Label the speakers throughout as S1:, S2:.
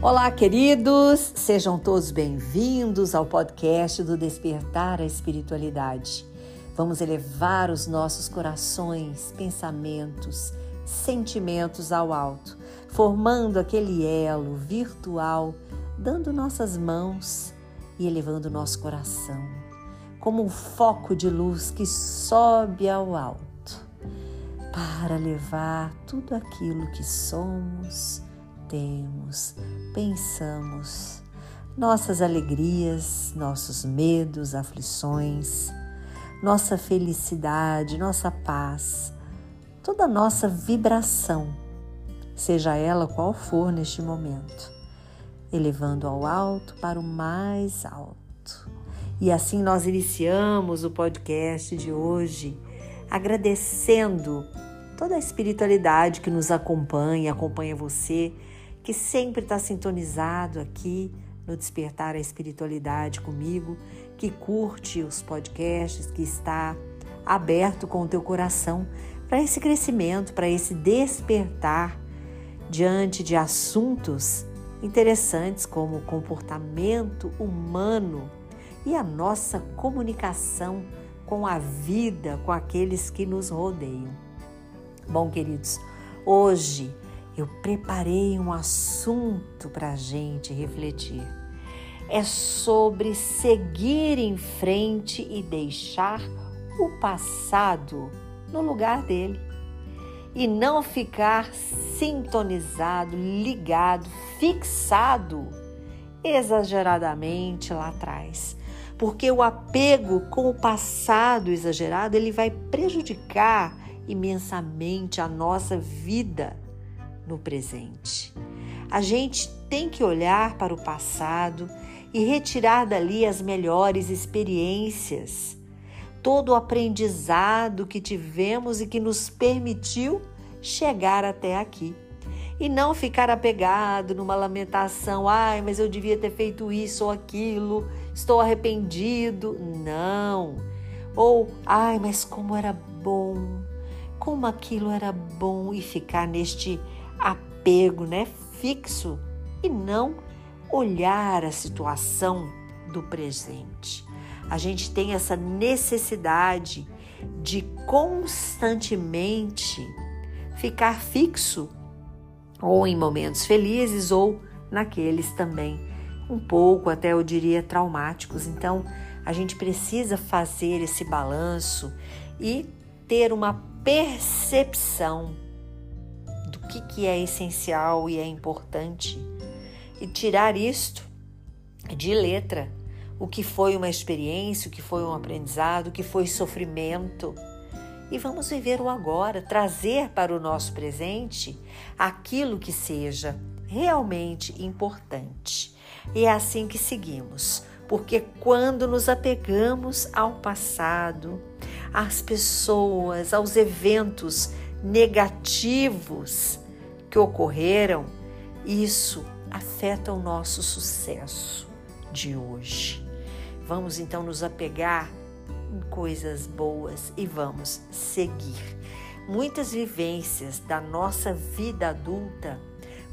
S1: Olá, queridos! Sejam todos bem-vindos ao podcast do Despertar a Espiritualidade. Vamos elevar os nossos corações, pensamentos, sentimentos ao alto, formando aquele elo virtual, dando nossas mãos e elevando nosso coração, como um foco de luz que sobe ao alto, para levar tudo aquilo que somos temos, pensamos, nossas alegrias, nossos medos, aflições, nossa felicidade, nossa paz, toda a nossa vibração, seja ela qual for neste momento, elevando ao alto para o mais alto. E assim nós iniciamos o podcast de hoje, agradecendo toda a espiritualidade que nos acompanha, acompanha você que sempre está sintonizado aqui no Despertar a Espiritualidade comigo, que curte os podcasts, que está aberto com o teu coração para esse crescimento, para esse despertar diante de assuntos interessantes como o comportamento humano e a nossa comunicação com a vida, com aqueles que nos rodeiam. Bom, queridos, hoje eu preparei um assunto para a gente refletir. É sobre seguir em frente e deixar o passado no lugar dele. E não ficar sintonizado, ligado, fixado exageradamente lá atrás. Porque o apego com o passado exagerado, ele vai prejudicar imensamente a nossa vida no presente. A gente tem que olhar para o passado e retirar dali as melhores experiências, todo o aprendizado que tivemos e que nos permitiu chegar até aqui. E não ficar apegado numa lamentação, ai, mas eu devia ter feito isso ou aquilo, estou arrependido. Não. Ou, ai, mas como era bom, como aquilo era bom, e ficar neste apego, né, fixo e não olhar a situação do presente. A gente tem essa necessidade de constantemente ficar fixo ou em momentos felizes ou naqueles também um pouco até eu diria traumáticos. Então, a gente precisa fazer esse balanço e ter uma percepção que, que é essencial e é importante e tirar isto de letra. O que foi uma experiência, o que foi um aprendizado, o que foi sofrimento. E vamos viver o agora, trazer para o nosso presente aquilo que seja realmente importante. E é assim que seguimos, porque quando nos apegamos ao passado, às pessoas, aos eventos negativos que ocorreram, isso afeta o nosso sucesso de hoje. Vamos então nos apegar em coisas boas e vamos seguir. Muitas vivências da nossa vida adulta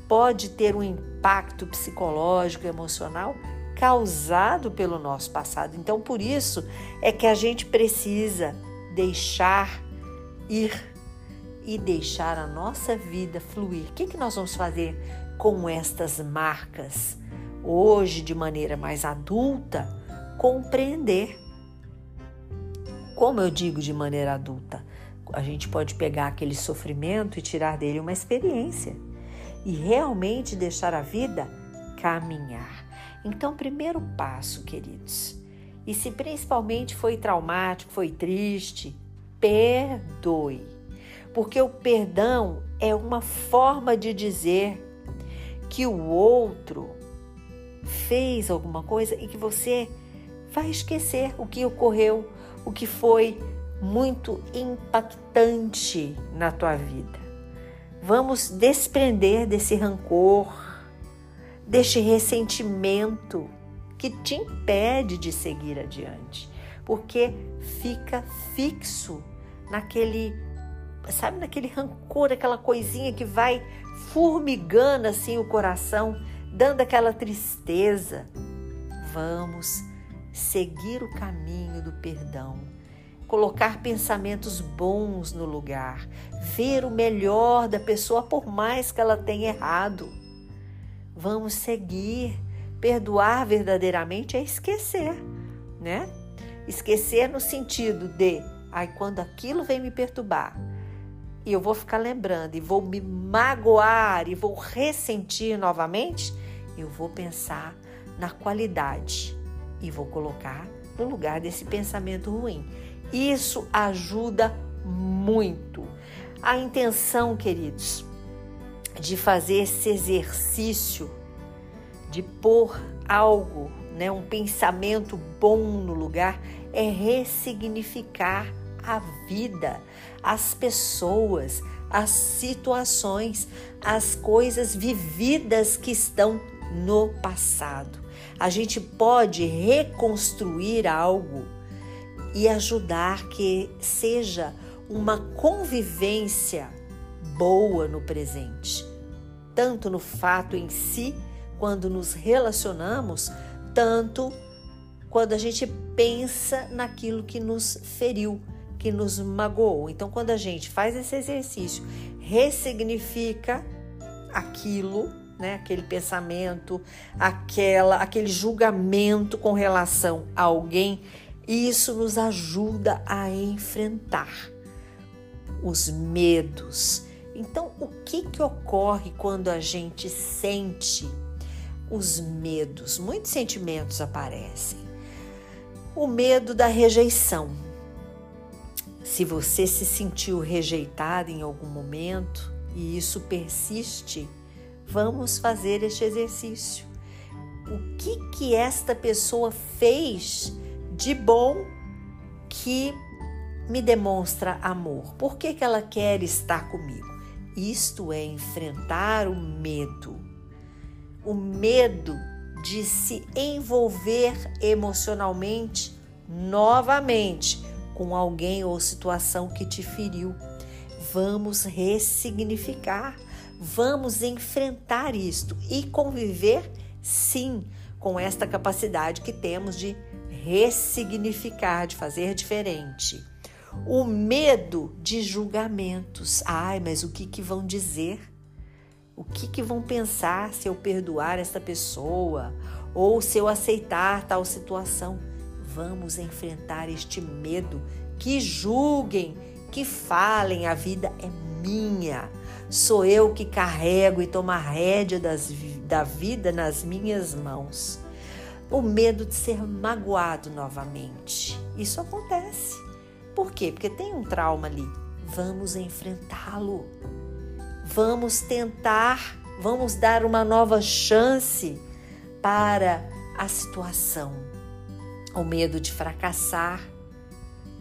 S1: pode ter um impacto psicológico, emocional causado pelo nosso passado. Então, por isso é que a gente precisa deixar ir e deixar a nossa vida fluir. O que, que nós vamos fazer com estas marcas? Hoje, de maneira mais adulta, compreender. Como eu digo de maneira adulta? A gente pode pegar aquele sofrimento e tirar dele uma experiência e realmente deixar a vida caminhar. Então, primeiro passo, queridos, e se principalmente foi traumático, foi triste, perdoe porque o perdão é uma forma de dizer que o outro fez alguma coisa e que você vai esquecer o que ocorreu, o que foi muito impactante na tua vida. Vamos desprender desse rancor, deste ressentimento que te impede de seguir adiante, porque fica fixo naquele sabe, naquele rancor, aquela coisinha que vai formigando assim o coração dando aquela tristeza, vamos seguir o caminho do perdão, colocar pensamentos bons no lugar, ver o melhor da pessoa por mais que ela tenha errado. Vamos seguir. Perdoar verdadeiramente é esquecer, né? Esquecer no sentido de, ai, quando aquilo vem me perturbar, e eu vou ficar lembrando e vou me magoar e vou ressentir novamente, eu vou pensar na qualidade e vou colocar no lugar desse pensamento ruim. Isso ajuda muito. A intenção, queridos, de fazer esse exercício, de pôr algo, né, um pensamento bom no lugar, é ressignificar a vida, as pessoas, as situações, as coisas vividas que estão no passado. A gente pode reconstruir algo e ajudar que seja uma convivência boa no presente, tanto no fato em si, quando nos relacionamos, tanto quando a gente pensa naquilo que nos feriu, que nos magoou. Então, quando a gente faz esse exercício, ressignifica aquilo né? Aquele pensamento, aquela, aquele julgamento com relação a alguém, isso nos ajuda a enfrentar os medos. Então, o que que ocorre quando a gente sente os medos? Muitos sentimentos aparecem. O medo da rejeição. Se você se sentiu rejeitado em algum momento e isso persiste, Vamos fazer este exercício. O que que esta pessoa fez de bom que me demonstra amor? Por que, que ela quer estar comigo? Isto é enfrentar o medo. O medo de se envolver emocionalmente novamente com alguém ou situação que te feriu. Vamos ressignificar Vamos enfrentar isto e conviver, sim, com esta capacidade que temos de ressignificar, de fazer diferente. O medo de julgamentos. Ai, mas o que, que vão dizer? O que, que vão pensar se eu perdoar essa pessoa ou se eu aceitar tal situação? Vamos enfrentar este medo. Que julguem, que falem, a vida é minha. Sou eu que carrego e tomo a rédea das, da vida nas minhas mãos. O medo de ser magoado novamente. Isso acontece. Por quê? Porque tem um trauma ali. Vamos enfrentá-lo. Vamos tentar, vamos dar uma nova chance para a situação. O medo de fracassar.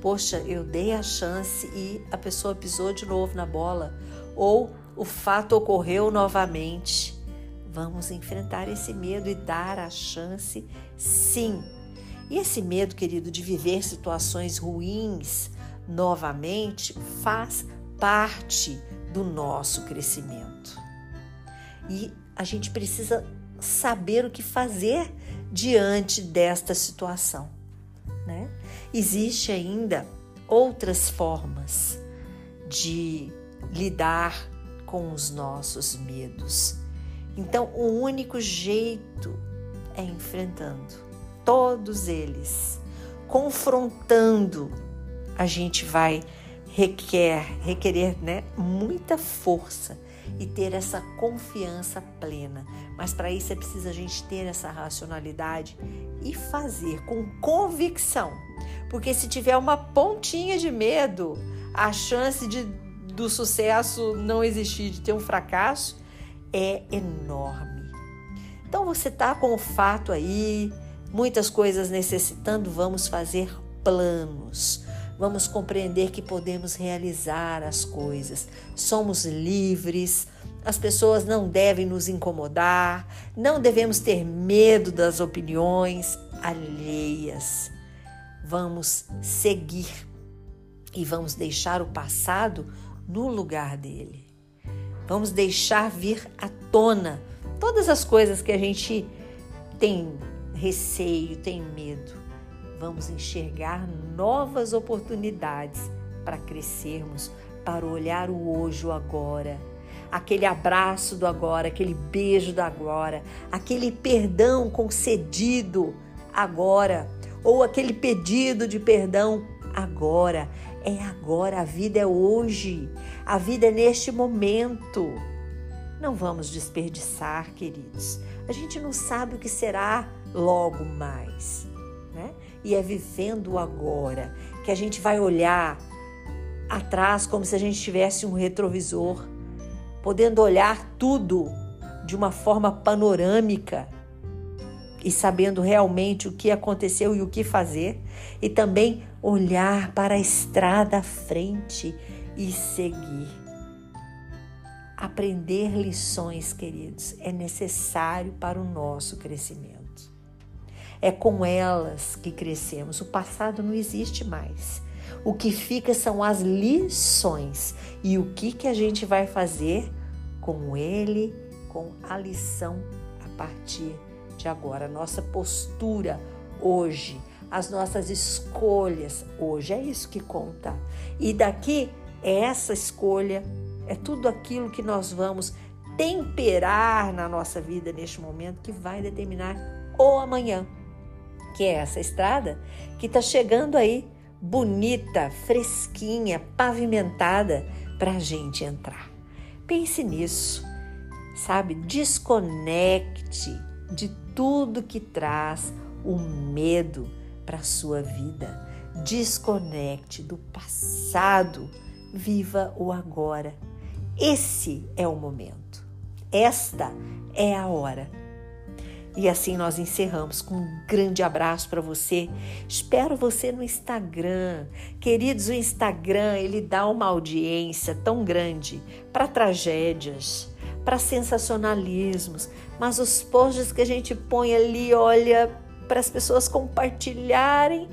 S1: Poxa, eu dei a chance e a pessoa pisou de novo na bola ou o fato ocorreu novamente. Vamos enfrentar esse medo e dar a chance, sim. E esse medo, querido, de viver situações ruins novamente faz parte do nosso crescimento. E a gente precisa saber o que fazer diante desta situação, né? Existe ainda outras formas de lidar com os nossos medos. Então, o único jeito é enfrentando todos eles, confrontando. A gente vai requer, requerer, né, muita força e ter essa confiança plena. Mas para isso é preciso a gente ter essa racionalidade e fazer com convicção. Porque se tiver uma pontinha de medo, a chance de do sucesso não existir, de ter um fracasso, é enorme. Então você tá com o fato aí, muitas coisas necessitando, vamos fazer planos. Vamos compreender que podemos realizar as coisas. Somos livres. As pessoas não devem nos incomodar. Não devemos ter medo das opiniões alheias. Vamos seguir e vamos deixar o passado no lugar dele. Vamos deixar vir à tona todas as coisas que a gente tem receio, tem medo. Vamos enxergar novas oportunidades para crescermos, para olhar o hoje, o agora. Aquele abraço do agora, aquele beijo do agora, aquele perdão concedido agora, ou aquele pedido de perdão agora. É agora, a vida é hoje, a vida é neste momento. Não vamos desperdiçar, queridos. A gente não sabe o que será logo mais, né? E é vivendo agora que a gente vai olhar atrás como se a gente tivesse um retrovisor, podendo olhar tudo de uma forma panorâmica e sabendo realmente o que aconteceu e o que fazer, e também olhar para a estrada à frente e seguir. Aprender lições, queridos, é necessário para o nosso crescimento. É com elas que crescemos. O passado não existe mais. O que fica são as lições e o que, que a gente vai fazer com ele, com a lição a partir de agora. Nossa postura hoje, as nossas escolhas hoje, é isso que conta. E daqui é essa escolha, é tudo aquilo que nós vamos temperar na nossa vida neste momento que vai determinar o amanhã que é essa estrada que está chegando aí, bonita, fresquinha, pavimentada, para a gente entrar. Pense nisso, sabe? Desconecte de tudo que traz o medo para a sua vida. Desconecte do passado, viva o agora. Esse é o momento. Esta é a hora e assim nós encerramos com um grande abraço para você. Espero você no Instagram. Queridos, o Instagram, ele dá uma audiência tão grande para tragédias, para sensacionalismos, mas os posts que a gente põe ali, olha, para as pessoas compartilharem,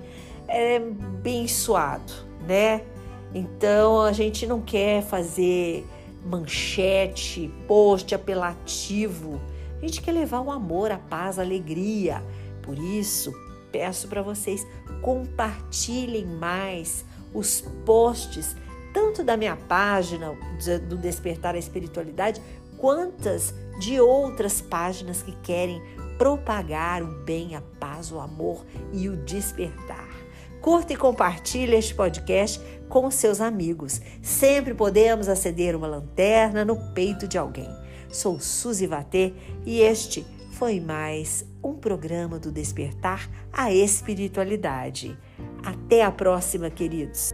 S1: é bem suado, né? Então a gente não quer fazer manchete, post apelativo a gente quer levar o amor, a paz, a alegria. Por isso, peço para vocês compartilhem mais os posts, tanto da minha página do Despertar a Espiritualidade, quantas de outras páginas que querem propagar o bem, a paz, o amor e o despertar. Curta e compartilhe este podcast com seus amigos. Sempre podemos acender uma lanterna no peito de alguém. Sou Suzy Vatê e este foi mais um programa do Despertar a Espiritualidade. Até a próxima, queridos!